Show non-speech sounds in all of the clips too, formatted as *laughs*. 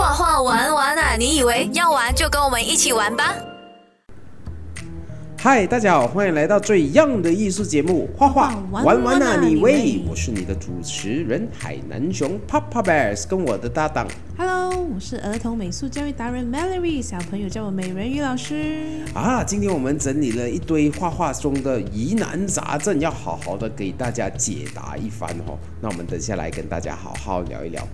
画画玩玩啊！你以为要玩就跟我们一起玩吧？嗨，大家好，欢迎来到最 young 的艺术节目《画画玩玩啊你喂》，我是你的主持人海南熊 Papa Bears，跟我的搭档。Hello，我是儿童美术教育达人 Mallory，小朋友叫我美人鱼老师。啊，今天我们整理了一堆画画中的疑难杂症，要好好的给大家解答一番哦。那我们等下来跟大家好好聊一聊。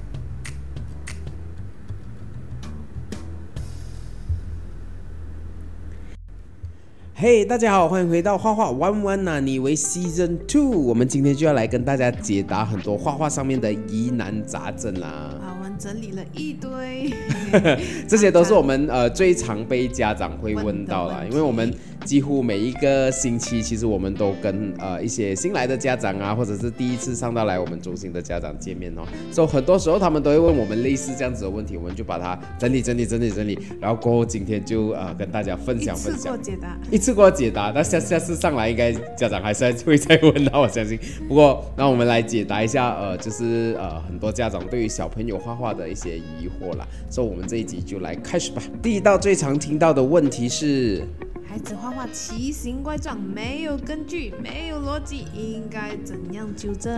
嘿、大家好，欢迎回到画画玩玩哪里为 Season Two。我们今天就要来跟大家解答很多画画上面的疑难杂症啦。啊，我们整理了一堆，*laughs* 这些都是我们呃最常被家长会 *laughs* 问到啦，因为我们几乎每一个星期，其实我们都跟呃一些新来的家长啊，或者是第一次上到来我们中心的家长见面哦，所以很多时候他们都会问我们类似这样子的问题，我们就把它整理整理整理整理，然后过后今天就呃跟大家分享分享分享过。解答。一次过解答，那下下次上来应该家长还是会再问到，我相信。不过，那我们来解答一下，呃，就是呃很多家长对于小朋友画画的一些疑惑啦。所以，我们这一集就来开始吧。第一道最常听到的问题是，孩子画画奇形怪状，没有根据，没有逻辑，应该怎样纠正？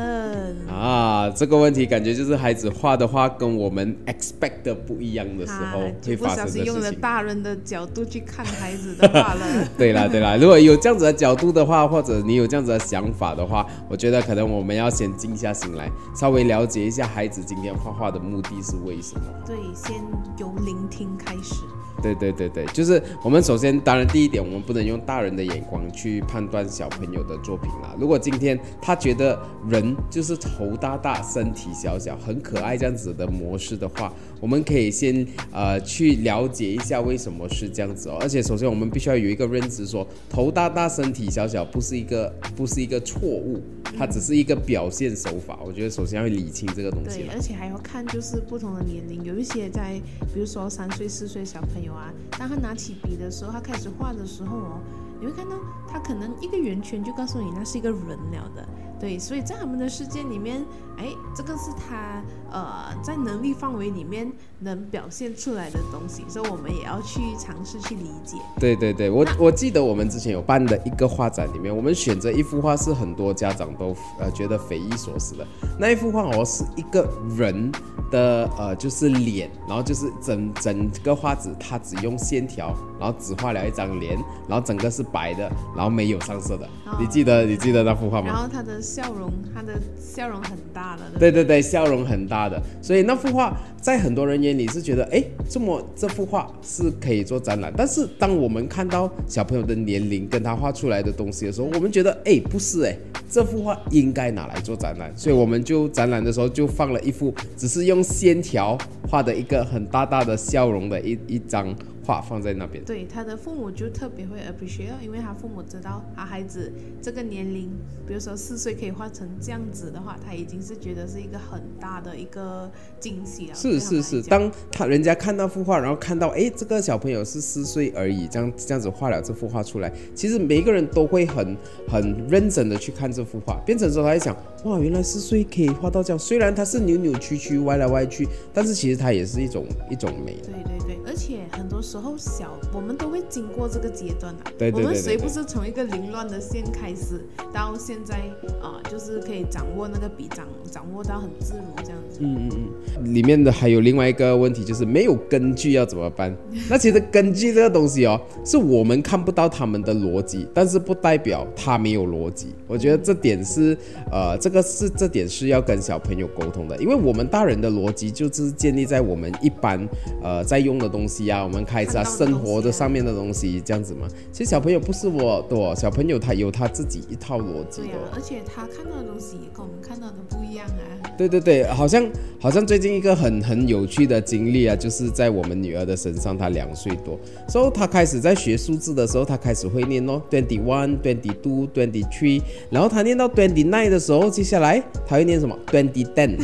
啊，这个问题感觉就是孩子画的画跟我们 expect 的不一样的时候会发生的小心用了。大人的角度去看孩子的画了。*laughs* 对啦对啦，如果有这样子的角度的话，或者你有这样子的想法的话，我觉得可能我们要先静下心来，稍微了解一下孩子今天画画的目的是为什么。对，先由聆听开始。对对对对，就是我们首先，当然第一点，我我们不能用大人的眼光去判断小朋友的作品啦。如果今天他觉得人就是头大大、身体小小、很可爱这样子的模式的话，我们可以先呃去了解一下为什么是这样子哦。而且首先我们必须要有一个认知说，头大大、身体小小不是一个不是一个错误，它只是一个表现手法。我觉得首先要理清这个东西对，而且还要看就是不同的年龄，有一些在比如说三岁、四岁小朋友啊，当他拿起笔的时候，他开始画的时候哦，你会看到他可能一个圆圈就告诉你那是一个人了的。对，所以在他们的世界里面，哎，这个是他呃在能力范围里面能表现出来的东西，所以我们也要去尝试去理解。对对对，我我记得我们之前有办的一个画展里面，我们选择一幅画是很多家长都呃觉得匪夷所思的。那一幅画哦是一个人的呃就是脸，然后就是整整个画纸它只用线条，然后只画了一张脸，然后整个是白的，然后没有上色的。哦你记得你记得那幅画吗？然后他的笑容，他的笑容很大了。对对对，笑容很大的，所以那幅画在很多人眼里是觉得，哎，这么这幅画是可以做展览。但是当我们看到小朋友的年龄跟他画出来的东西的时候，我们觉得，哎，不是哎，这幅画应该拿来做展览。所以我们就展览的时候就放了一幅只是用线条画的一个很大大的笑容的一一张画放在那边。对他的父母就特别会 appreciate，因为他父母知道他孩子这个年龄，比如说四岁可以画成这样子的话，他已经是觉得是一个很大的一个惊喜了。是是是，当他人家看那幅画，然后看到哎，这个小朋友是四岁而已，这样这样子画了这幅画出来，其实每一个人都会很很认真的去看这幅画，变成说他在想，哇，原来四岁可以画到这样，虽然它是扭扭曲曲、歪来歪去，但是其实它也是一种一种美。对对对，而且很多时候小我们都会经过这个阶段啊。对对对我们谁不是从一个凌乱的线开始，到现在啊、就是可以掌握那个笔掌，掌握到很自如这样子。嗯嗯嗯，里面的还有另外一个问题，就是没有根据要怎么办？*laughs* 那其实根据这个东西哦，是我们看不到他们的逻辑，但是不代表他没有逻辑。我觉得这点是呃，这个是这点是要跟小朋友沟通的，因为我们大人的逻辑就是建立在我们一般呃在用的东西啊，我们开始啊、看到的东西啊生活的上面的东西这样子嘛。其实小朋友不是我的哦，小朋友他有他自己一套逻辑的而且他看到的东西也跟我们看到的不一样啊。对对对，好像好像最近一个很很有趣的经历啊，就是在我们女儿的身上，她两岁多，所以她开始在学数字的时候，她开始会念哦，twenty one, twenty two, twenty three，然后她念到 twenty nine 的时候，接下来她会念什么 twenty ten。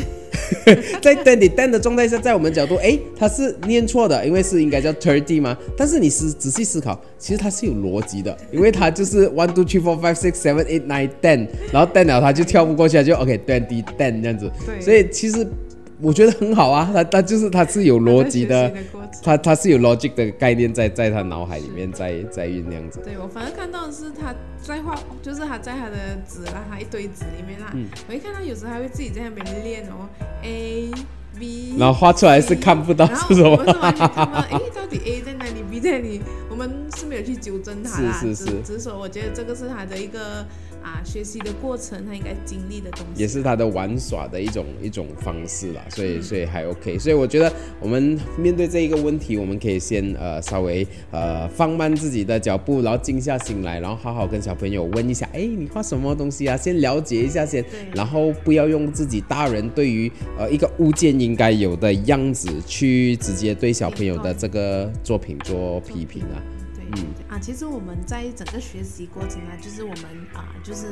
在 twenty ten 的状态下，在我们角度，诶，他是念错的，因为是应该叫 thirty 嘛。但是你思仔细思考，其实它是有逻辑的，因为它就是 one two three four five six seven eight nine ten，然后 ten 了它就跳不过去了，就 OK twenty ten 这样子。对所以其实我觉得很好啊，他他就是他是有逻辑的他。他他是有 logic 的概念在在他脑海里面在在酝酿着。对我反正看到的是他在画，就是他在他的纸啦，他一堆纸里面啦，嗯我一看到有时候还会自己在那边练哦，A B，然后画出来是看不到是什么我们是完全看不到，底 A 在哪里，B 在哪里？我们是没有去纠正他啦，是是是只只是说我觉得这个是他的一个啊学习的过程，他应该经历的东西，也是他的玩耍的一种一种方式啦，所嗯以所以还 OK，所以我觉得我们面对这一个问题，我们可以先呃稍微呃放慢自己的脚步，然后静下心来，然后好好跟小朋友问一下，哎，你画什么东西啊？先了解一下先，然后不要用自己大人对于呃一个物件应该有的样子去直接对小朋友的这个作品做批评啊。嗯啊，其实我们在整个学习过程啊，就是我们啊，就是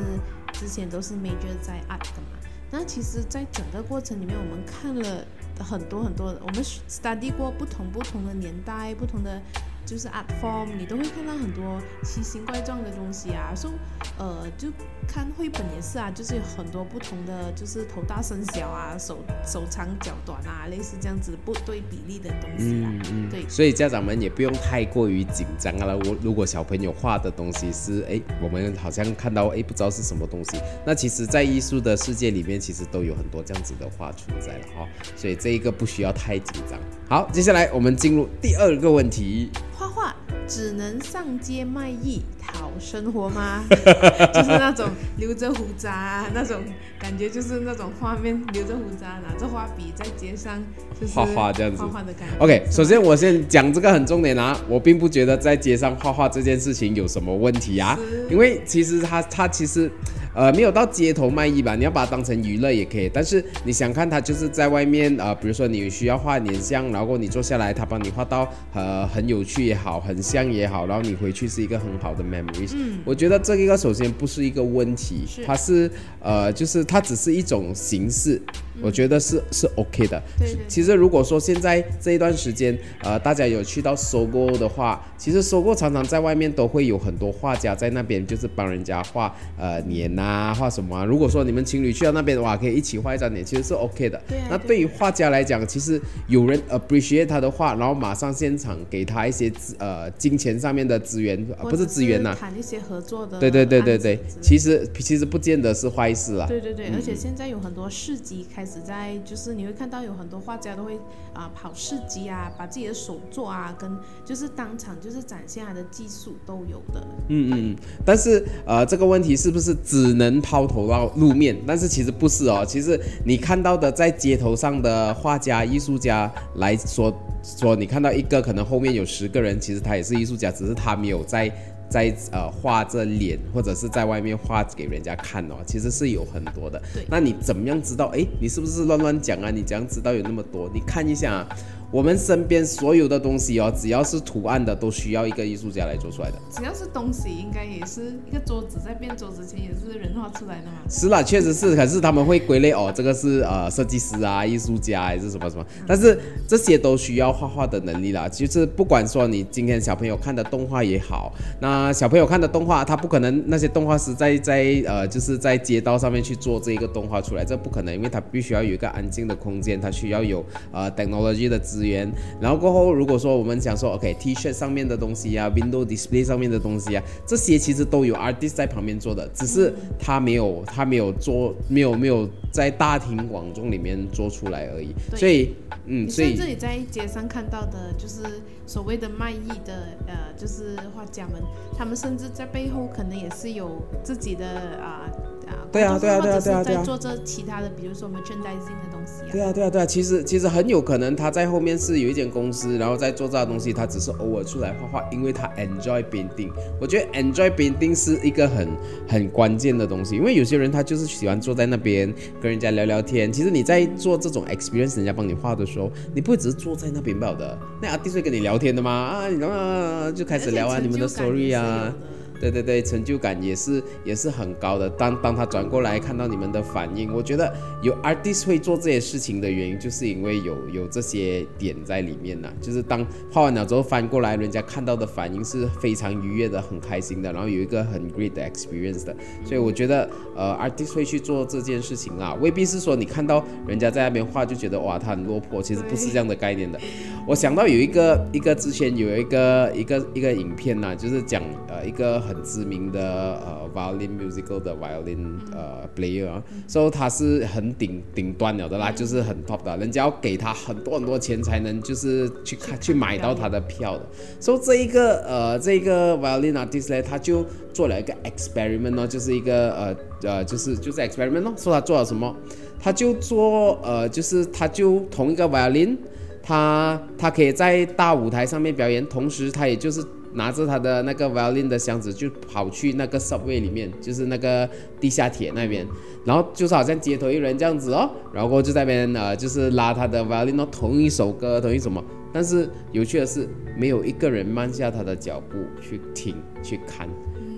之前都是 major 在 art 的嘛。那其实，在整个过程里面，我们看了很多很多，我们 study 过不同不同的年代，不同的就是 art form，你都会看到很多奇形怪状的东西啊。所以，呃，就看绘本也是啊，就是有很多不同的，就是头大身小啊，手手长脚短啊，类似这样子不对比例的东西啊。嗯嗯，对所以家长们也不用太过于紧张啊了。我如果小朋友画的东西是哎，我们好像看到哎不知道是什么东西，那其实在艺术的世界里面，其实都有很多这样子的画存在了哈、所以这一个不需要太紧张。好，接下来我们进入第二个问题。画画只能上街卖艺讨生活吗？*laughs* 就是那种留着胡渣、啊、那种感觉，就是那种画面，留着胡渣，拿着画笔在街上就是画画这样子画画的感觉。OK，首先我先讲这个很重点啊，我并不觉得在街上画画这件事情有什么问题啊，因为其实他他其实呃没有到街头卖艺吧，你要把它当成娱乐也可以，但是你想看它就是在外面呃，比如说你需要画脸像，然后你坐下来，他帮你画到呃很有趣也好，很像也好，然后你回去是一个很好的 memories，、嗯我觉得这一个首先不是一个问题，是。它是呃就是它只是一种形式，我觉得是是 OK 的，对其实如果说现在这一段时间，呃，大家有去到收购的话，其实收购常常在外面都会有很多画家在那边，就是帮人家画呃脸啊，画什么啊。如果说你们情侣去到那边的话，可以一起画一张脸，其实是 OK 的。对那对于画家来讲，其实有人 appreciate 他的画，然后马上现场给他一些资呃金钱上面的资源，呃、不是资源呐、谈一些合作的对对对对对其实其实不见得是坏事啦。对对对，而且现在有很多市集开开始在，就是你会看到有很多画家都会啊、跑市集啊，把自己的手作啊跟就是当场就是展现他的技术都有的。嗯嗯嗯，但是呃，这个问题是不是只能抛头到露面？但是其实不是哦，其实你看到的在街头上的画家、艺术家来说说，你看到一个可能后面有十个人，其实他也是艺术家，只是他没有在。在呃画着脸，或者是在外面画给人家看哦，其实是有很多的。那你怎么样知道？哎，你是不是乱乱讲啊？你怎样知道有那么多？你看一下啊，我们身边所有的东西哦，只要是图案的，都需要一个艺术家来做出来的。只要是东西，应该也是一个桌子在变桌子前也是人画出来的嘛。是啦，确实是，可是他们会归类哦，这个是呃设计师啊、艺术家还是什么什么，但是这些都需要画画的能力啦。就是不管说你今天小朋友看的动画也好，那小朋友看的动画，他不可能那些动画师在在呃就是在街道上面去做这一个动画出来，这不可能，因为他必须要有一个安静的空间，他需要有呃 technology 的资源，然后过后如果说我们讲说 OK T 恤上面的东西啊，window display 上面的东西啊，这些其实都有 artist 在旁边做的，只是他没有他没有做没有没有在大庭广众里面做出来而已，所以嗯，所以这里在街上看到的，就是所谓的卖艺的，呃，就是画家们，他们甚至在背后可能也是有自己的啊啊，对啊对啊对啊对啊对啊在做这其他的，比如说 merchandising 的东西啊。对啊，对啊，对啊，其实其实很有可能他在后面是有一间公司，然后在做这东西，他只是偶尔出来画画，因为他 enjoy painting。我觉得 enjoy painting 是一个很很关键的东西，因为有些人他就是喜欢坐在那边跟人家聊聊天。其实你在做这种 experience，人家帮你画的时候，你不会只是坐在那边不了的，那 artist 会跟你聊天的嘛啊，你啊就开始聊啊你们的 story 啊。对对对，成就感也是也是很高的。当当他转过来看到你们的反应，我觉得有 artist 会做这些事情的原因，就是因为有有这些点在里面呐。就是当画完了之后翻过来，人家看到的反应是非常愉悦的、很开心的，然后有一个很 great 的 experience 的。所以我觉得，呃，artist 会去做这件事情啊，未必是说你看到人家在那边画就觉得哇他很落魄，其实不是这样的概念的。我想到有一个一个之前有一个一个一个影片呐，就是讲呃一个很知名的呃 violin musical 的 violin 呃 player 啊，所以他是很顶顶端了的啦，就是很 top 的，人家要给他很多很多钱才能就是去看去买到他的票的。所以这一个呃这个 violin artist 呢，他就做了一个 experiment 哦，就是一个呃呃就是就是 experiment 哦，说他做了什么，他就做呃就是他就同一个 violin。他他可以在大舞台上面表演，同时他也就是拿着他的那个 violin 的箱子，就跑去那个 subway 里面，就是那个地下铁那边，然后就是好像街头艺人这样子哦，然后就在那边呃就是拉他的 violin，同一首歌，同一什么，但是有趣的是，没有一个人慢下他的脚步去听去看，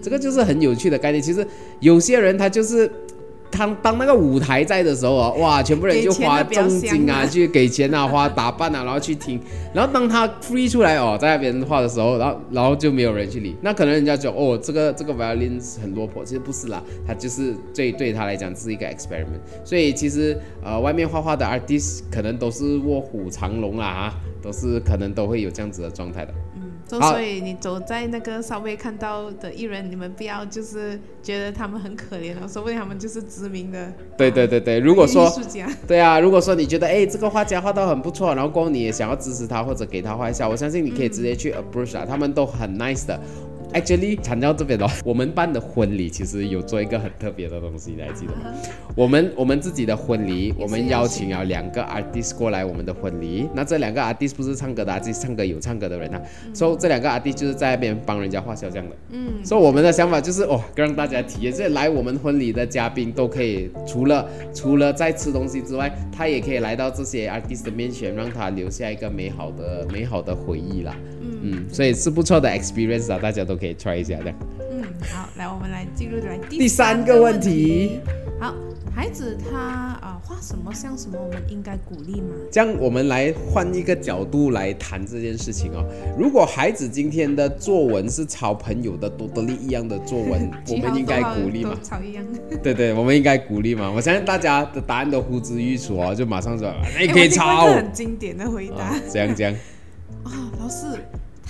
这个就是很有趣的概念。其实有些人他就是。当当那个舞台在的时候啊，哇，全部人就花重金啊，去给钱啊，花打扮啊，然后去听。然后当他 free 出来哦，在那边画的时候，然后然后就没有人去理。那可能人家就哦，这个这个 violin 很落魄，其实不是啦，他就是对对他来讲是一个 experiment。所以其实呃，外面画画的 artist 可能都是卧虎藏龙啦啊，都是可能都会有这样子的状态的。所以你走在那个稍微看到的艺人，你们不要就是觉得他们很可怜了，说不定他们就是知名的。对对对对，如果说对啊，如果说你觉得哎这个画家画到很不错，然后过后你也想要支持他或者给他画一下，我相信你可以直接去 approach 啊，他们都很 nice 的。Actually，谈到这边的话，*laughs* 我们办的婚礼其实有做一个很特别的东西，你还记得吗？我们我们自己的婚礼，我们邀请了两个 artist 过来我们的婚礼。那这两个 artist 不是唱歌的，这是唱歌有唱歌的人啊。所以这两个 artist 就是在那边帮人家画肖像的。嗯。所以我们的想法就是哦，让大家体验，这来我们婚礼的嘉宾都可以，除了除了在吃东西之外，他也可以来到这些 artist 的面前，让他留下一个美好的美好的回忆啦。嗯，所以是不错的 experience 啊，大家都可以 try 一下的。嗯，好，来我们来进入来第三个问题。好，孩子他啊画什么像什么，我们应该鼓励吗？这样我们来换一个角度来谈这件事情哦。如果孩子今天的作文是抄朋友的多多利一样的作文，*laughs* 我们应该鼓励吗？抄一样。对对，我们应该鼓励吗？我相信大家的答案都呼之欲出哦，就马上说，你可以抄。很经典的回答。这样这样。*laughs* 啊，老师。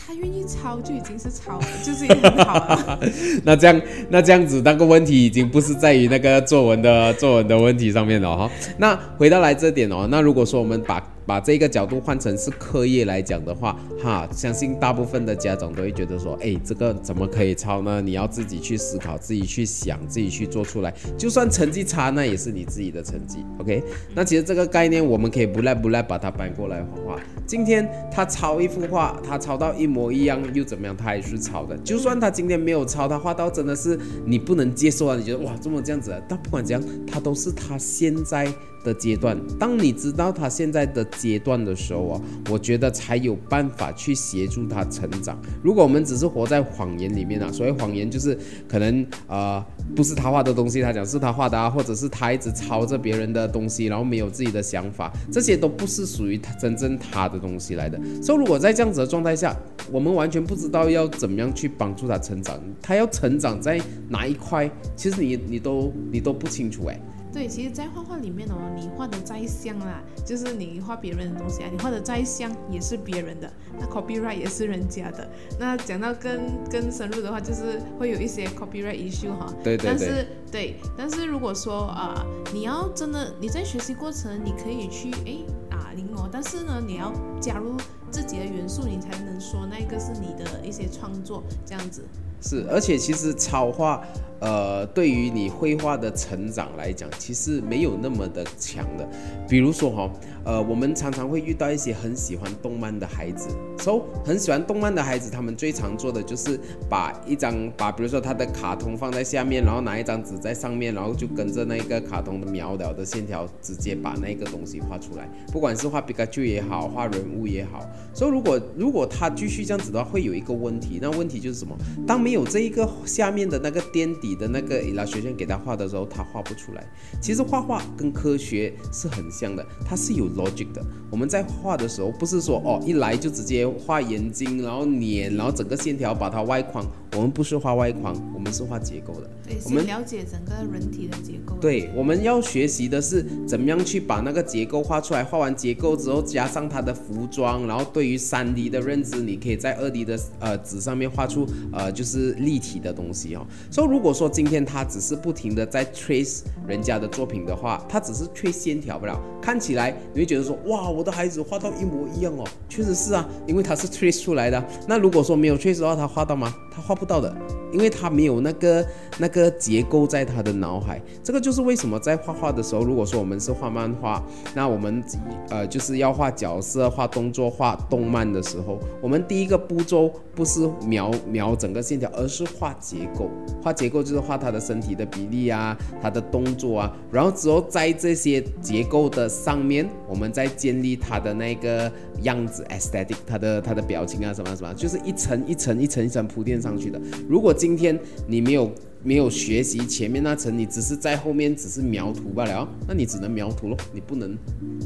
他愿意抄就已经是抄，就是很好了。*laughs* 那这样，那这样子，那个问题已经不是在于那个作文的作文的问题上面了哈。那回到来这点哦，那如果说我们把把这个角度换成是课业来讲的话，哈，相信大部分的家长都会觉得说，哎，这个怎么可以抄呢？你要自己去思考，自己去想，自己去做出来。就算成绩差，那也是你自己的成绩。OK，那其实这个概念我们可以不赖不赖把它搬过来画画。今天他抄一幅画，他抄到一模一样又怎么样？他还是抄的。就算他今天没有抄，他画到真的是你不能接受啊！你觉得哇，这么这样子？但不管怎样，他都是他现在。的阶段，当你知道他现在的阶段的时候啊，我觉得才有办法去协助他成长。如果我们只是活在谎言里面啊，所谓谎言就是可能呃不是他画的东西，他讲是他画的啊，或者是他一直抄着别人的东西，然后没有自己的想法，这些都不是属于他真正他的东西来的。所以如果在这样子的状态下，我们完全不知道要怎么样去帮助他成长，他要成长在哪一块，其实你你都你都不清楚哎。对，其实，在画画里面哦，你画的再像啦，就是你画别人的东西啊，你画的再像也是别人的，那 copyright 也是人家的。那讲到更更深入的话，就是会有一些 copyright issue 哈。对对对。但是对，但是如果说啊，你要真的你在学习过程，你可以去哎啊临摹，但是呢，你要加入自己的元素，你才能说那个是你的一些创作这样子。是，而且其实超画。呃，对于你绘画的成长来讲，其实没有那么的强的。比如说哈，呃，我们常常会遇到一些很喜欢动漫的孩子，so 很喜欢动漫的孩子，他们最常做的就是把一张把，比如说他的卡通放在下面，然后拿一张纸在上面，然后就跟着那个卡通的描了的线条，直接把那个东西画出来。不管是画皮卡丘也好，画人物也好，所以如果如果他继续这样子的话，会有一个问题，那问题就是什么？当没有这一个下面的那个垫底的那个 illustration 给他画的时候，他画不出来。其实画画跟科学是很像的，它是有 logic 的。我们在画的时候，不是说哦一来就直接画眼睛，然后脸，然后整个线条把它外框。我们不是画外框，我们是画结构的。对，我们了解整个人体的结构。对，我们要学习的是怎么样去把那个结构画出来。画完结构之后，加上它的服装，然后对于三 D 的认知，你可以在二 D 的呃纸上面画出呃就是立体的东西哦。所以如果说今天他只是不停的在 trace 人家的作品的话，他只是 trace 线条不了，看起来你会觉得说哇，我的孩子画到一模一样哦。确实是啊，因为他是 trace 出来的。那如果说没有 trace 的话，他画到吗？他画不到的，因为他没有那个那个结构在他的脑海。这个就是为什么在画画的时候，如果说我们是画漫画，那我们呃就是要画角色、画动作、画动漫的时候，我们第一个步骤不是描描整个线条，而是画结构。画结构就是画他的身体的比例啊，他的动作啊，然后之后在这些结构的上面，我们再建立他的那个样子 aesthetic，他的他的表情啊什么什么，就是一层一层一层一层铺垫上去。如果今天你没有没有学习前面那层，你只是在后面只是描图罢了，那你只能描图咯，你不能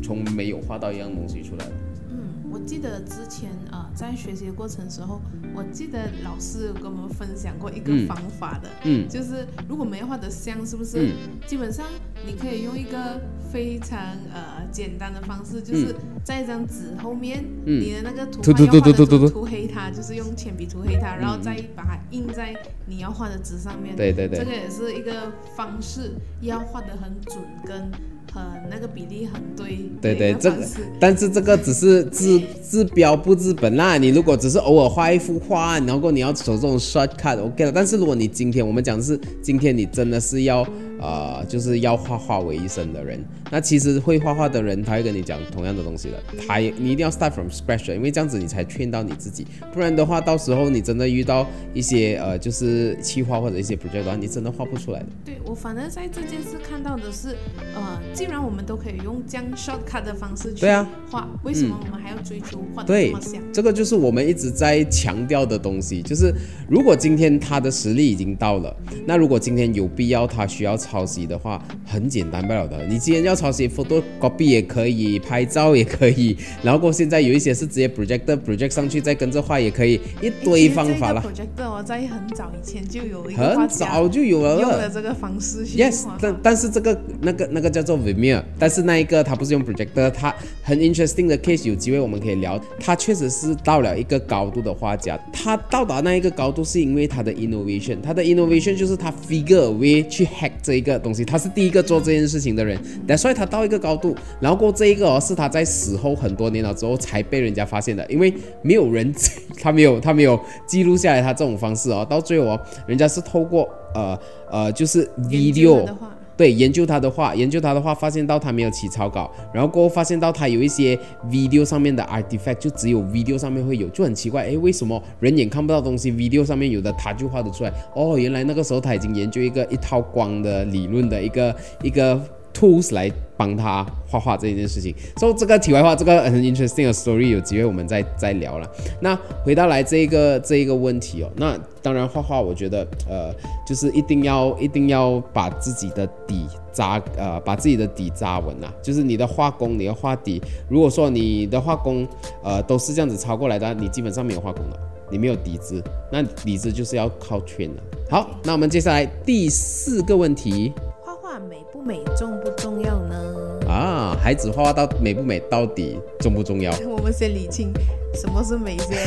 从没有画到一样东西出来。嗯，我记得之前呃在学习的过程时候，我记得老师有跟我们分享过一个嗯。方法的，嗯。就是如果没有画的像，是不是？嗯。基本上你可以用一个非常呃简单的方式，就是在一张纸后面，嗯。你的那个图画要画的涂涂黑它，就是用铅笔涂黑它，然后再把它印在你要画的纸上面。对对对。这个也是一个方式，要画的很准，跟很那个比例很对对对，这个。但是这个只是治治标不治本啦。你如果只是偶尔画一幅画，然后你要走这种 shortcut，OK 了。但是如果你今天我们讲的是今天你真的是要呃，就是要画画为一生的人，那其实会画画的人他会跟你讲同样的东西的，他也你一定要 start from scratch，因为这样子你才劝到你自己，不然的话到时候你真的遇到一些呃就是企划或者一些 project 的话，你真的画不出来的。对我反正在这件事看到的是，呃，既然我们都可以用这样 shortcut 的方式去对啊画，为什么我们还要追求画的这对么像？，这个就是我们一直在强调的东西，就是如果今天他的实力已经到了，那如果今天有必要他需要抄袭的话，很简单不了的。你今天要抄袭 photocopy 也可以，拍照也可以，然后过现在有一些是直接 *laughs* projector project 上去再跟着画也可以，一堆方法啦，project 我在很早以前就有一个很早就有了用了这个方式去 Yes，但但是这个那个那个叫做 Vimeo，但是那一个他不是用 projector，他很 interesting 的 case，有机会我们可以聊。他确实是到了一个高度的画家，他到达那一个高度是因为他的 innovation，他的 innovation 就是他 figure a way 去 hack 这一个东西，他是第一个做这件事情的人，所以他到一个高度，然后过这一个哦是他在死后很多年了之后才被人家发现的，因为没有人 *laughs* 他没有他没有记录下来他这种方式哦，到最后哦，人家是透过呃呃就是 video 对，研究他的话，研究他的话，发现到他没有起草稿，然后过后发现到他有一些 video 上面的 artifact，就只有 video 上面会有，就很奇怪，诶，为什么人眼看不到东西，video 上面有的他就画得出来？哦，原来那个时候他已经研究一个一套光的理论的一个一个 tools 来帮他画画这件事情。所以这个题外话，这个很 interesting 的 story，有机会我们再再聊了。那回到来这一个这一个问题哦，那当然画画，我觉得呃，就是一定要一定要把自己的底扎呃，把自己的底扎稳啊，就是你的画工，你的画底，如果说你的画工呃都是这样子抄过来的，你基本上没有画工的。你没有底子，那底子就是要靠圈的。好，那我们接下来第四个问题美不美，重不重要呢？啊，孩子画画到美不美，到底重不重要？*laughs* 我们先理清什么是美先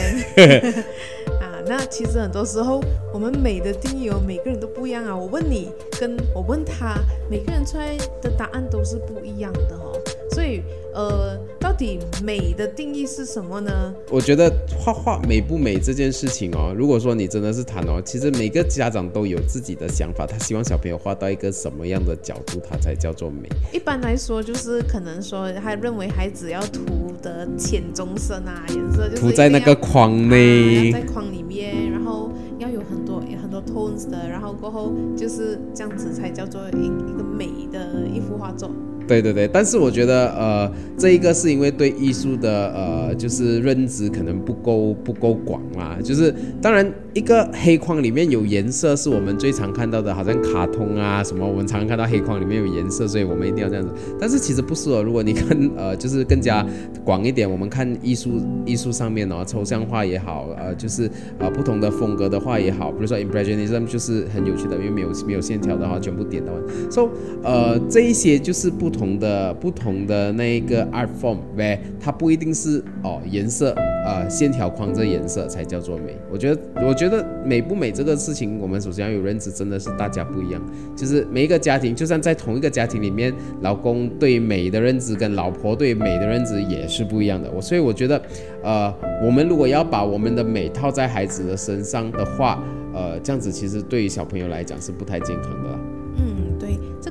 *laughs* 啊。那其实很多时候，我们美的定义哦，每个人都不一样啊。我问你，跟我问他，每个人出来的答案都是不一样的哦。所以，呃，到底美的定义是什么呢？我觉得画画美不美这件事情哦，如果说你真的是谈哦，其实每个家长都有自己的想法，他希望小朋友画到一个什么样的角度，他才叫做美。一般来说，就是可能说，他认为孩子要涂的浅棕色啊，颜色就是涂在那个框啊，内要在框里面，然后要有很多有很多 tones 的，然后过后就是这样子才叫做一一个美的一幅画作。对对对，但是我觉得呃，这一个是因为对艺术的呃，就是认知可能不够不够广啦。就是当然，一个黑框里面有颜色是我们最常看到的，好像卡通啊什么，我们常常看到黑框里面有颜色，所以我们一定要这样子。但是其实不是哦，如果你看呃，就是更加广一点，我们看艺术艺术上面哦，抽象画也好，呃，就是呃不同的风格的画也好，比如说 Impressionism 就是很有趣的，因为没有没有线条的话，全部点到完。So 呃，这一些就是不不同的不同的那一个 art form，呗，它不一定是哦颜色，呃线条框这颜色才叫做美。我觉得我觉得美不美这个事情，我们首先要有认知，真的是大家不一样。就是每一个家庭，就算在同一个家庭里面，老公对美的认知跟老婆对美的认知也是不一样的。我所以我觉得，呃，我们如果要把我们的美套在孩子的身上的话，呃，这样子其实对于小朋友来讲是不太健康的。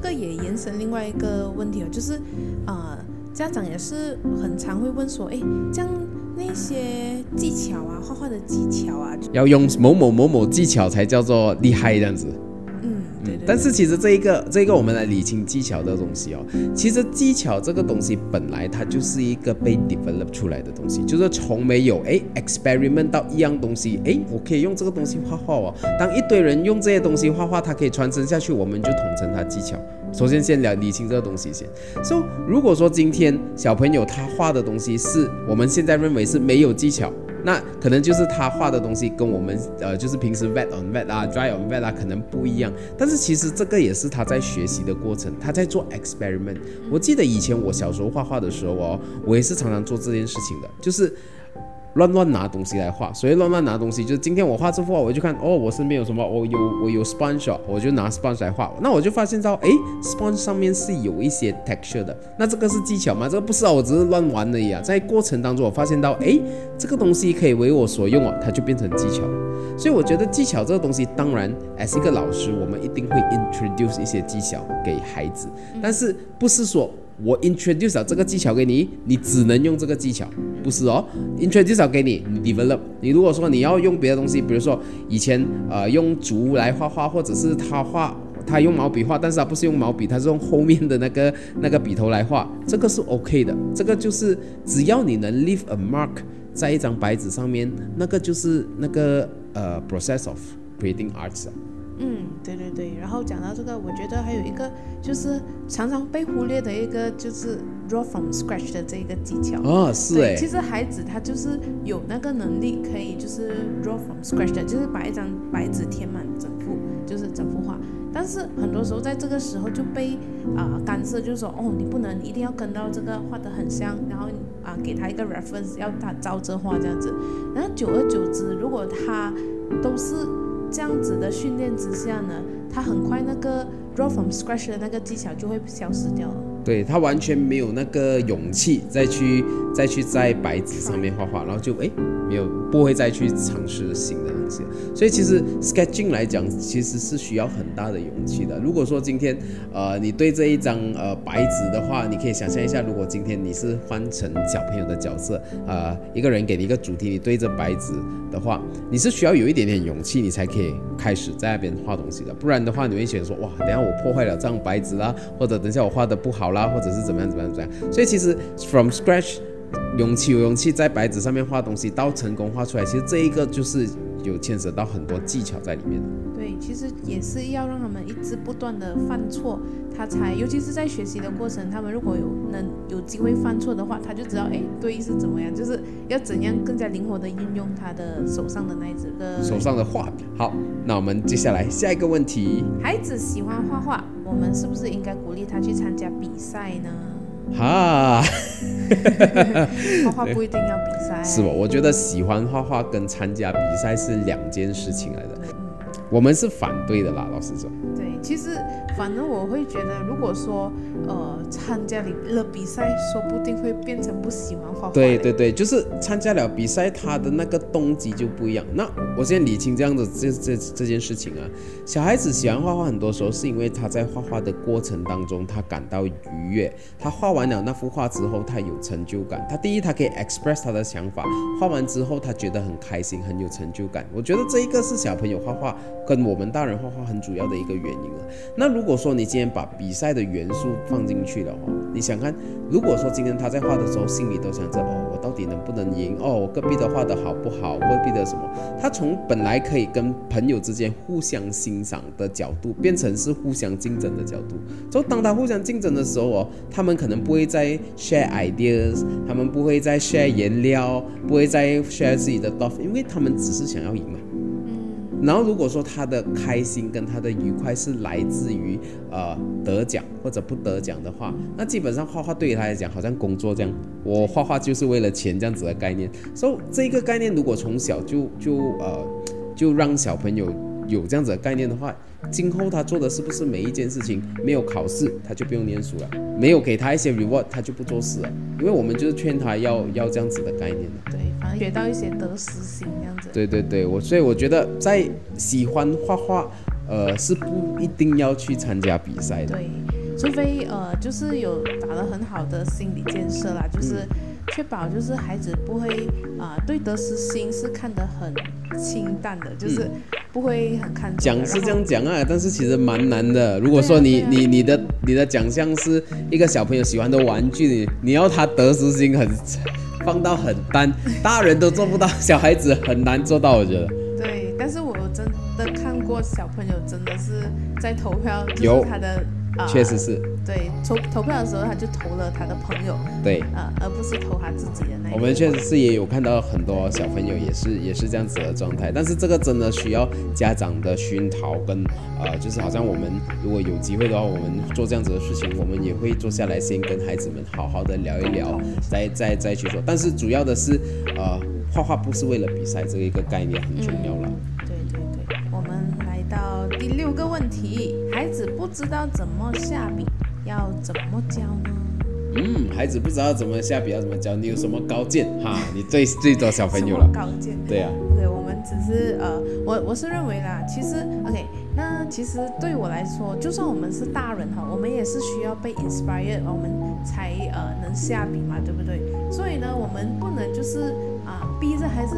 这个也延伸另外一个问题哦，就是，呃，家长也是很常会问说，哎，这样那些技巧啊，画画的技巧啊，要用某某某某技巧才叫做厉害这样子。但是其实这一个这一个我们来理清技巧的东西哦，其实技巧这个东西本来它就是一个被 develop 出来的东西，就是从没有哎 experiment 到一样东西，哎，我可以用这个东西画画哦。当一堆人用这些东西画画，它可以传承下去，我们就统称它技巧。首先先聊理清这个东西先。So 如果说今天小朋友他画的东西是我们现在认为是没有技巧。那可能就是他画的东西跟我们呃，就是平时 wet on wet 啊，dry on wet 啊，可能不一样。但是其实这个也是他在学习的过程，他在做 experiment。我记得以前我小时候画画的时候哦，我也是常常做这件事情的，就是。乱乱拿东西来画，所以乱乱拿东西就是今天我画这幅画，我就看哦，我身边有什么，我有我有 sponge，我就拿 sponge 来画，那我就发现到，哎，sponge 上面是有一些 texture 的，那这个是技巧吗？这个不是啊，我只是乱玩而已啊。在过程当中，我发现到，哎，这个东西可以为我所用哦，它就变成技巧。所以我觉得技巧这个东西，当然，as 一个老师，我们一定会 introduce 一些技巧给孩子，但是不是说。我 introduce 这个技巧给你，你只能用这个技巧，不是哦。introduce 给你，你 develop。你如果说你要用别的东西，比如说以前呃用竹来画画，或者是他画他用毛笔画，但是他不是用毛笔，他是用后面的那个那个笔头来画，这个是 OK 的。这个就是只要你能 leave a mark 在一张白纸上面，那个就是那个呃 process of creating arts。嗯，对对对，然后讲到这个，我觉得还有一个就是常常被忽略的一个就是 draw from scratch 的这个技巧哦，是哎，其实孩子他就是有那个能力可以就是 draw from scratch 的，就是把一张白纸填满整幅，就是整幅画。但是很多时候在这个时候就被啊干涉，就是说哦，你不能一定要跟到这个画的很像，然后啊给他一个 reference，要他照着画这样子。然后久而久之，如果他都是这样子的训练之下呢，他很快那个 draw from scratch 的那个技巧就会消失掉了。对他完全没有那个勇气再去再去在白纸上面画画，然后就哎没有不会再去尝试新的东西。所以其实 sketching 来讲，其实是需要很大的勇气的。如果说今天，呃，你对这一张呃白纸的话，你可以想象一下，如果今天你是换成小朋友的角色，呃，一个人给你一个主题，你对着白纸的话，你是需要有一点点勇气，你才可以开始在那边画东西的。不然的话，你会想说，哇，等下我破坏了这张白纸啦，或者等下我画的不好啦，或者是怎么样怎么样怎么样。所以其实 from scratch，勇气有勇气在白纸上面画东西，到成功画出来，其实这一个就是。有牵扯到很多技巧在里面对，其实也是要让他们一直不断的犯错，他才，尤其是在学习的过程，他们如果有能有机会犯错的话，他就知道，哎，对是怎么样，就是要怎样更加灵活的运用他的手上的那一支的手上的画笔。好，那我们接下来下一个问题，孩子喜欢画画，我们是不是应该鼓励他去参加比赛呢？哈，画画不一定要比赛，*laughs* 是吧？我觉得喜欢画画跟参加比赛是两件事情来的，我们是反对的啦，老实说。对，其实。反正我会觉得，如果说呃参加了比赛，说不定会变成不喜欢画画。对对对，就是参加了比赛，他的那个动机就不一样。那我先理清这样子这这这件事情啊，小孩子喜欢画画，很多时候是因为他在画画的过程当中，他感到愉悦。他画完了那幅画之后，他有成就感。他第一，他可以 express 他的想法。画完之后，他觉得很开心，很有成就感。我觉得这一个是小朋友画画跟我们大人画画很主要的一个原因。了。那如果说你今天把比赛的元素放进去了哦，你想看，如果说今天他在画的时候心里都想着哦，我到底能不能赢？哦，我隔壁的画的好不好？隔壁的什么？他从本来可以跟朋友之间互相欣赏的角度，变成是互相竞争的角度。就当他互相竞争的时候哦，他们可能不会再 share ideas，他们不会再 share 颜料，不会再 share 自己的 d o f 因为他们只是想要赢嘛。然后如果说他的开心跟他的愉快是来自于呃得奖或者不得奖的话，那基本上画画对于他来讲好像工作这样，我画画就是为了钱这样子的概念。所以这个概念如果从小就就呃就让小朋友有这样子的概念的话，今后他做的是不是每一件事情没有考试他就不用念书了，没有给他一些 reward 他就不做事了，因为我们就是劝他要要这样子的概念的。对，反正学到一些得失心这样子。对对对，我所以我觉得在喜欢画画，呃，是不一定要去参加比赛的。对，除非呃，就是有打了很好的心理建设啦，就是确保就是孩子不会啊、对得失心是看得很清淡的，就是不会很看重的。讲是这样讲啊，但是其实蛮难的。如果说你、你你的你的奖项是一个小朋友喜欢的玩具，你你要他得失心很 *laughs* 放到很淡，大人都做不到，小孩子很难做到，我觉得。对，但是我真的看过小朋友真的是在投票，就有是他的啊，确实是对投投票的时候他就投了他的朋友，对。呃，而不是投他自己的那个。我们确实是也有看到很多小朋友也是也是这样子的状态，但是这个真的需要家长的熏陶跟呃，就是好像我们如果有机会的话，我们做这样子的事情，我们也会坐下来先跟孩子们好好的聊一聊再再再去做。但是主要的是呃，画画不是为了比赛这一个概念很重要了。第六个问题，孩子不知道怎么下笔，要怎么教呢？嗯，孩子不知道怎么下笔要怎么教，你有什么高见哈？你最最多小朋友了，高见？对啊，对，我们只是呃，我我是认为啦，其实 OK，那其实对我来说，就算我们是大人哈，我们也是需要被 inspired，我们才呃能下笔嘛，对不对？所以呢，我们不能就是啊、逼着孩子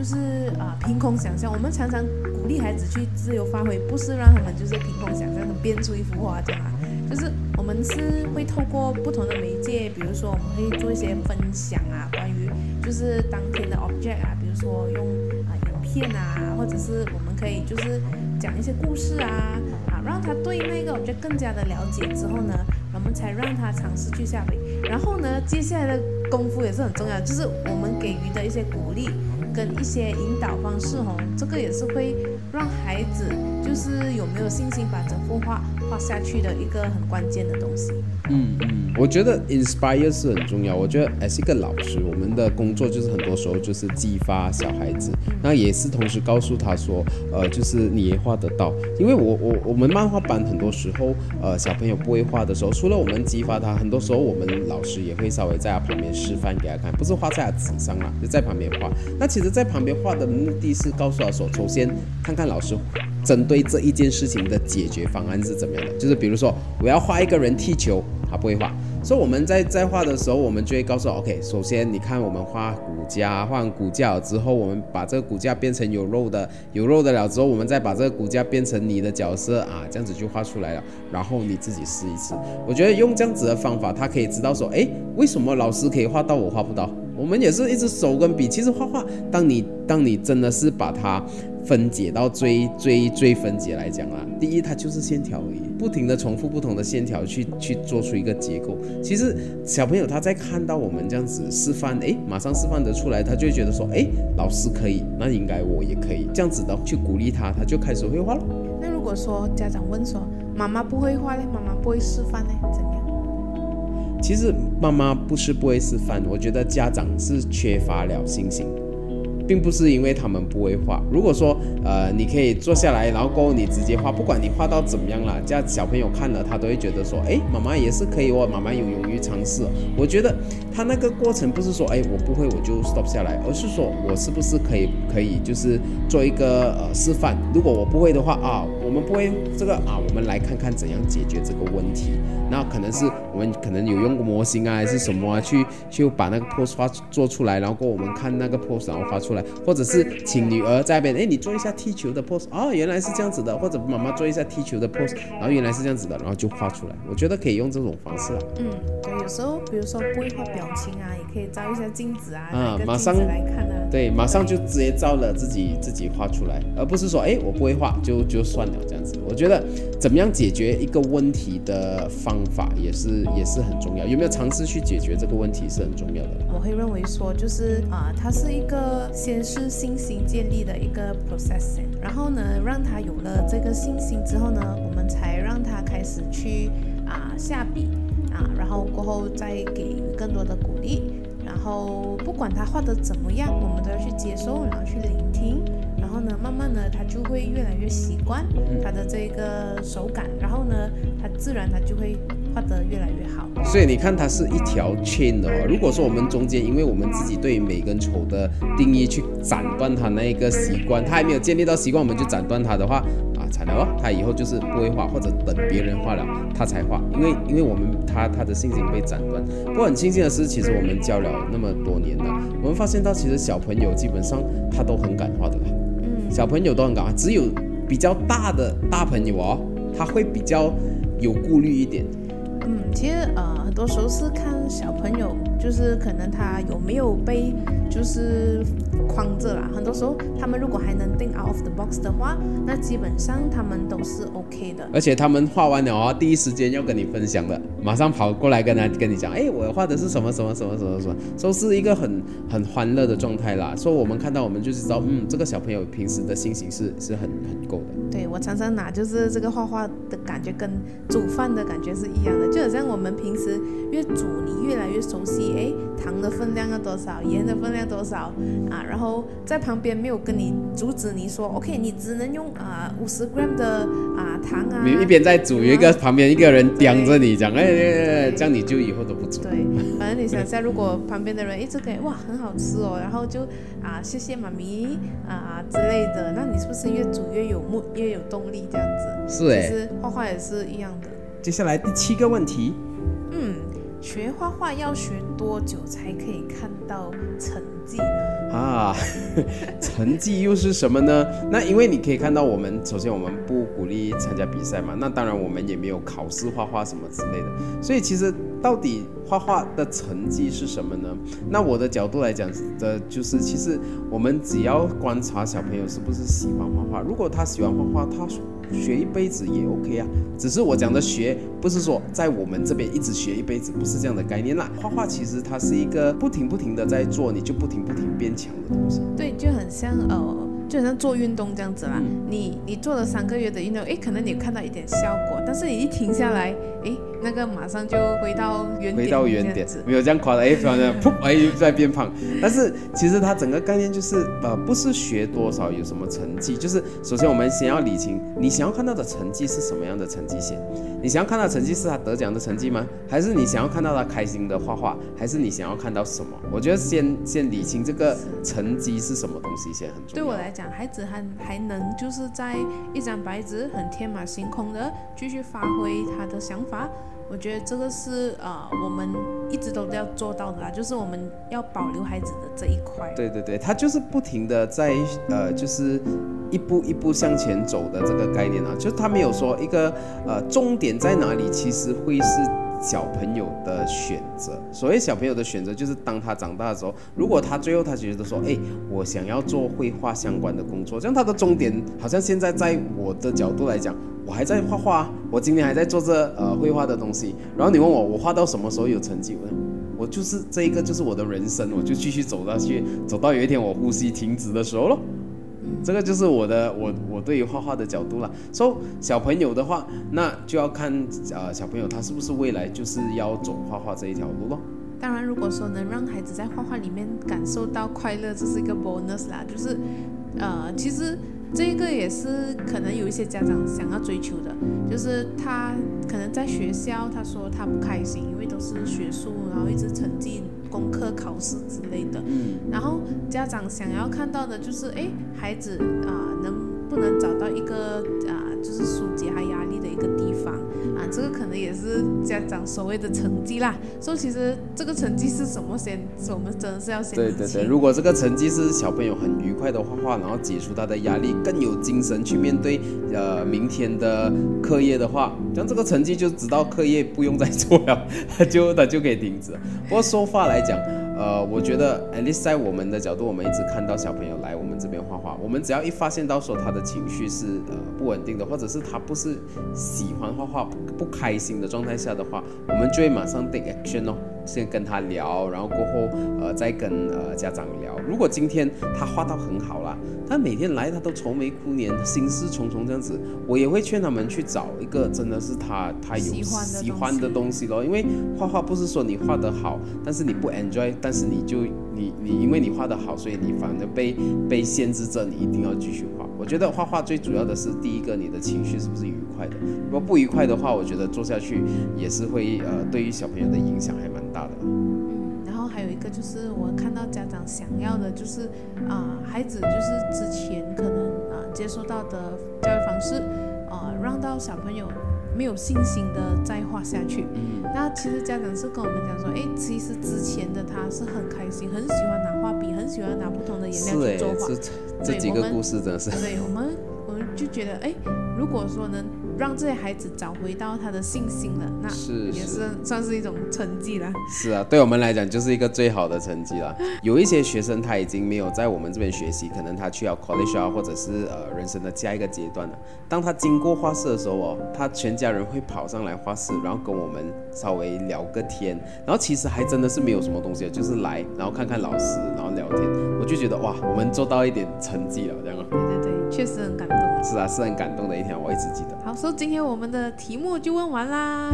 就是啊、凭空想象，我们常常鼓励孩子去自由发挥，不是让他们就是凭空想象的编出一幅画这样啊。就是我们是会透过不同的媒介，比如说我们会做一些分享啊，关于就是当天的 object 啊，比如说用啊、影片啊，或者是我们可以就是讲一些故事啊啊，让他对那个就更加的了解之后呢，我们才让他尝试去下笔。然后呢，接下来的功夫也是很重要，就是我们给予的一些鼓励跟一些引导方式哦，这个也是会让孩子就是有没有信心把整幅画画下去的一个很关键的东西。嗯嗯，我觉得 inspire 是很重要。我觉得 as 一个老师，我们的工作就是很多时候就是激发小孩子，那也是同时告诉他说，呃，就是你也画得到。因为我我我们漫画班很多时候，呃，小朋友不会画的时候，除了我们激发他，很多时候我们老师也会稍微在他旁边示范给他看，不是画在他纸上啦，就在旁边画。那其实，在旁边画的目的是告诉他说，首先看看老师针对这一件事情的解决方案是怎么样的，就是比如说我要画一个人踢球，他不会画，所以我们在在画的时候，我们就会告诉 OK，首先你看我们画骨架，画完骨架之后，我们把这个骨架变成有肉的，有肉的了之后，我们再把这个骨架变成你的角色啊，这样子就画出来了，然后你自己试一次。我觉得用这样子的方法，他可以知道说，诶，为什么老师可以画到我画不到？我们也是一只手跟笔，其实画画，当你当你真的是把它分解到最最最分解来讲啦，第一它就是线条而已，不停的重复不同的线条去去做出一个结构。其实小朋友他在看到我们这样子示范，诶，马上示范得出来，他就会觉得说，诶，老师可以，那应该我也可以，这样子的去鼓励他，他就开始会画了。那如果说家长问说妈妈不会画嘞，妈妈不会示范嘞，怎样？其实妈妈不是不会示范，我觉得家长是缺乏了信心，并不是因为他们不会画。如果说呃你可以坐下来，然后过后你直接画，不管你画到怎么样啦，这样小朋友看了他都会觉得说，哎，妈妈也是可以哦，妈妈有勇于尝试。我觉得他那个过程不是说，哎，我不会我就 stop 下来，而是说我是不是可以可以就是做一个呃示范。如果我不会的话啊，我们不会这个啊，我们来看看怎样解决这个问题。那可能是我们可能有用过模型啊，还是什么啊，去去把那个 pose 画做出来，然后我们看那个 pose，然后画出来。来，或者是请女儿在那边，哎，你做一下踢球的 pose，哦，原来是这样子的，或者妈妈做一下踢球的 pose，然后原来是这样子的，然后就画出来。我觉得可以用这种方式啊。嗯，对，有时候比如说不会画表情啊，也可以照一下镜子啊，啊马上来看啊。对，马上就直接照了自己自己画出来，而不是说，哎，我不会画就就算了这样子。我觉得怎么样解决一个问题的方法也是也是很重要，有没有尝试去解决这个问题是很重要的。我会认为说，就是啊、它是一个先是信心建立的一个 processing，然后呢，让他有了这个信心之后呢，我们才让他开始去啊、下笔啊，然后过后再给予更多的鼓励，然后不管他画的怎么样，我们都要去接受，然后去聆听，然后呢，慢慢的他就会越来越习惯他的这个手感，然后呢，他自然他就会画得越来越好。所以你看，它是一条 chain 的哦。如果说我们中间，因为我们自己对美跟丑的定义去斩断它那一个习惯，它还没有建立到习惯，我们就斩断它的话，啊，惨了哦，他以后就是不会画，或者等别人画了他才画，因为因为我们他他的信心被斩断。不过很庆幸的是，其实我们教了那么多年了，我们发现到其实小朋友基本上他都很敢画的啦。嗯。小朋友都很敢画，只有比较大的大朋友哦，他会比较有顾虑一点。其实呃，很多时候是看小朋友，就是可能他有没有被就是框着啦。很多时候他们如果还能 think out of the box 的话，那基本上他们都是 OK 的。而且他们画完了啊，第一时间要跟你分享的，马上跑过来跟他跟你讲，哎，我画的是什么什么什么什么什么，都是一个很很欢乐的状态啦。所以我们看到我们就是知道，嗯，这个小朋友平时的心情是是很很够的。对我常常拿就是这个画画的感觉跟煮饭的感觉是一样的，就好像我们平时越煮，你越来越熟悉，哎，糖的分量要多少，盐的分量多少啊，然后在旁边没有跟你阻止你说，OK，你只能用啊五十 gram 的啊糖啊，你一边在煮，有一个旁边一个人盯着你讲，哎对，这样你就以后都不煮。对，反正你想下，如果旁边的人一直给哇很好吃哦，然后就啊谢谢妈咪啊之类的，那你是不是越煮越有目越有动力这样子？是哎其实画画也是一样的。接下来第七个问题，嗯，学画画要学多久才可以看到成啊，*laughs* 成绩又是什么呢？那因为你可以看到，我们首先我们不鼓励参加比赛嘛，那当然我们也没有考试画画什么之类的，所以其实到底画画的成绩是什么呢？那我的角度来讲的就是，其实我们只要观察小朋友是不是喜欢画画，如果他喜欢画画，他学一辈子也 OK 啊。只是我讲的学，不是说在我们这边一直学一辈子，不是这样的概念啦。画画其实它是一个不停不停的在做，你就不停不停变强的东西。对，就很像呃，就很像做运动这样子啦。嗯你你做了三个月的运动，诶，可能你看到一点效果，但是你一停下来，诶，那个马上就回到原点，回到原点没有这样夸的，哎，*laughs* 突然间噗，哎，又在变胖。但是其实它整个概念就是，呃，不是学多少有什么成绩，就是首先我们先要理清，你想要看到的成绩是什么样的成绩先？你想要看到的成绩是他得奖的成绩吗？还是你想要看到他开心的画画？还是你想要看到什么？我觉得先先理清这个成绩是什么东西先很重要。对我来讲，孩子还还能就是在一张白纸很天马行空的继续发挥他的想法，我觉得这个是呃我们一直都要做到的啦，就是我们要保留孩子的这一块。对对对，他就是不停的在呃，就是一步一步向前走的这个概念啊，就是他没有说一个呃终点在哪里，其实会是小朋友的选择。所谓小朋友的选择，就是当他长大的时候，如果他最后他觉得说，哎，我想要做绘画相关的工作，这样他的终点好像现在在我的角度来讲，我还在画画，我今天还在做这呃绘画的东西。然后你问我，我画到什么时候有成就？我我就是这一个就是我的人生，我就继续走下去，走到有一天我呼吸停止的时候咯。这个就是我的我我对于画画的角度了。所、以小朋友的话，那就要看呃小朋友他是不是未来就是要走画画这一条路咯。当然，如果说能让孩子在画画里面感受到快乐，这是一个 bonus 啦。就是，呃，其实这个也是可能有一些家长想要追求的，就是他可能在学校他说他不开心，因为都是学术，然后一直成绩、功课、考试之类的。嗯，然后家长想要看到的就是，哎，孩子啊、能不能找到一个啊，就是疏解他压力的一个地方啊，这个可能也是家长所谓的成绩啦。所以其实这个成绩是什么先，我们真的是要先对对对，如果这个成绩是小朋友很愉快的画画，然后解除他的压力，更有精神去面对呃明天的课业的话，像这个成绩就直到课业不用再做了，他 *laughs* 就他就可以停止。不过说话来讲。呃，我觉得，at least 在我们的角度，我们一直看到小朋友来我们这边画画，我们只要一发现到说他的情绪是呃不稳定的，或者是他不是喜欢画画、不不开心的状态下的话，我们就会马上 take action 哦。先跟他聊，然后过后，呃，再跟呃家长聊。如果今天他画到很好了，他每天来他都愁眉苦脸、心事重重这样子，我也会劝他们去找一个真的是他他有喜欢的东西咯。因为画画不是说你画得好，但是你不 enjoy，但是你就你你因为你画得好，所以你反而被被限制着，你一定要继续画。我觉得画画最主要的是第一个，你的情绪是不是愉快的？如果不愉快的话，我觉得做下去也是会呃，对于小朋友的影响还蛮大的。就是我看到家长想要的就是啊，孩子就是之前可能啊接受到的教育方式啊，让到小朋友。没有信心的再画下去。嗯，那其实家长是跟我们讲说，哎，其实之前的他是很开心，很喜欢拿画笔，很喜欢拿不同的颜料去作画。是这几个故事真的是。对我们，我们就觉得，哎，如果说能。让这些孩子找回到他的信心了，那是也是算是一种成绩了。是啊，对我们来讲就是一个最好的成绩了。有一些学生他已经没有在我们这边学习，可能他去了 college 啊，或者是呃人生的下一个阶段了。当他经过画室的时候哦，他全家人会跑上来画室，然后跟我们稍微聊个天，然后其实还真的是没有什么东西，就是来然后看看老师，然后聊天。我就觉得哇，我们做到一点成绩了，这样。对对对，确实很感动。是啊，是很感动的一天，我一直记得。好，所以今天我们的题目就问完啦。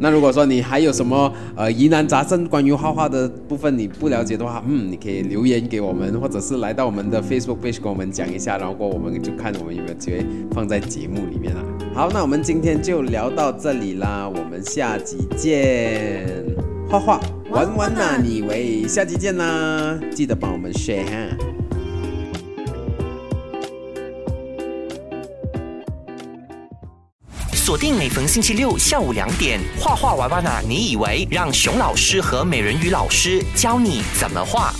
那如果说你还有什么呃疑难杂症关于画画的部分你不了解的话，*laughs* 嗯，你可以留言给我们，或者是来到我们的 Facebook page 跟我们讲一下，然后过我们就看我们有没有机会放在节目里面啦。好，那我们今天就聊到这里啦，我们下集见。画画玩玩呐，你以为下集见啦，记得帮我们 share 哈。锁定每逢星期六下午两点，画画娃娃呢？你以为让熊老师和美人鱼老师教你怎么画？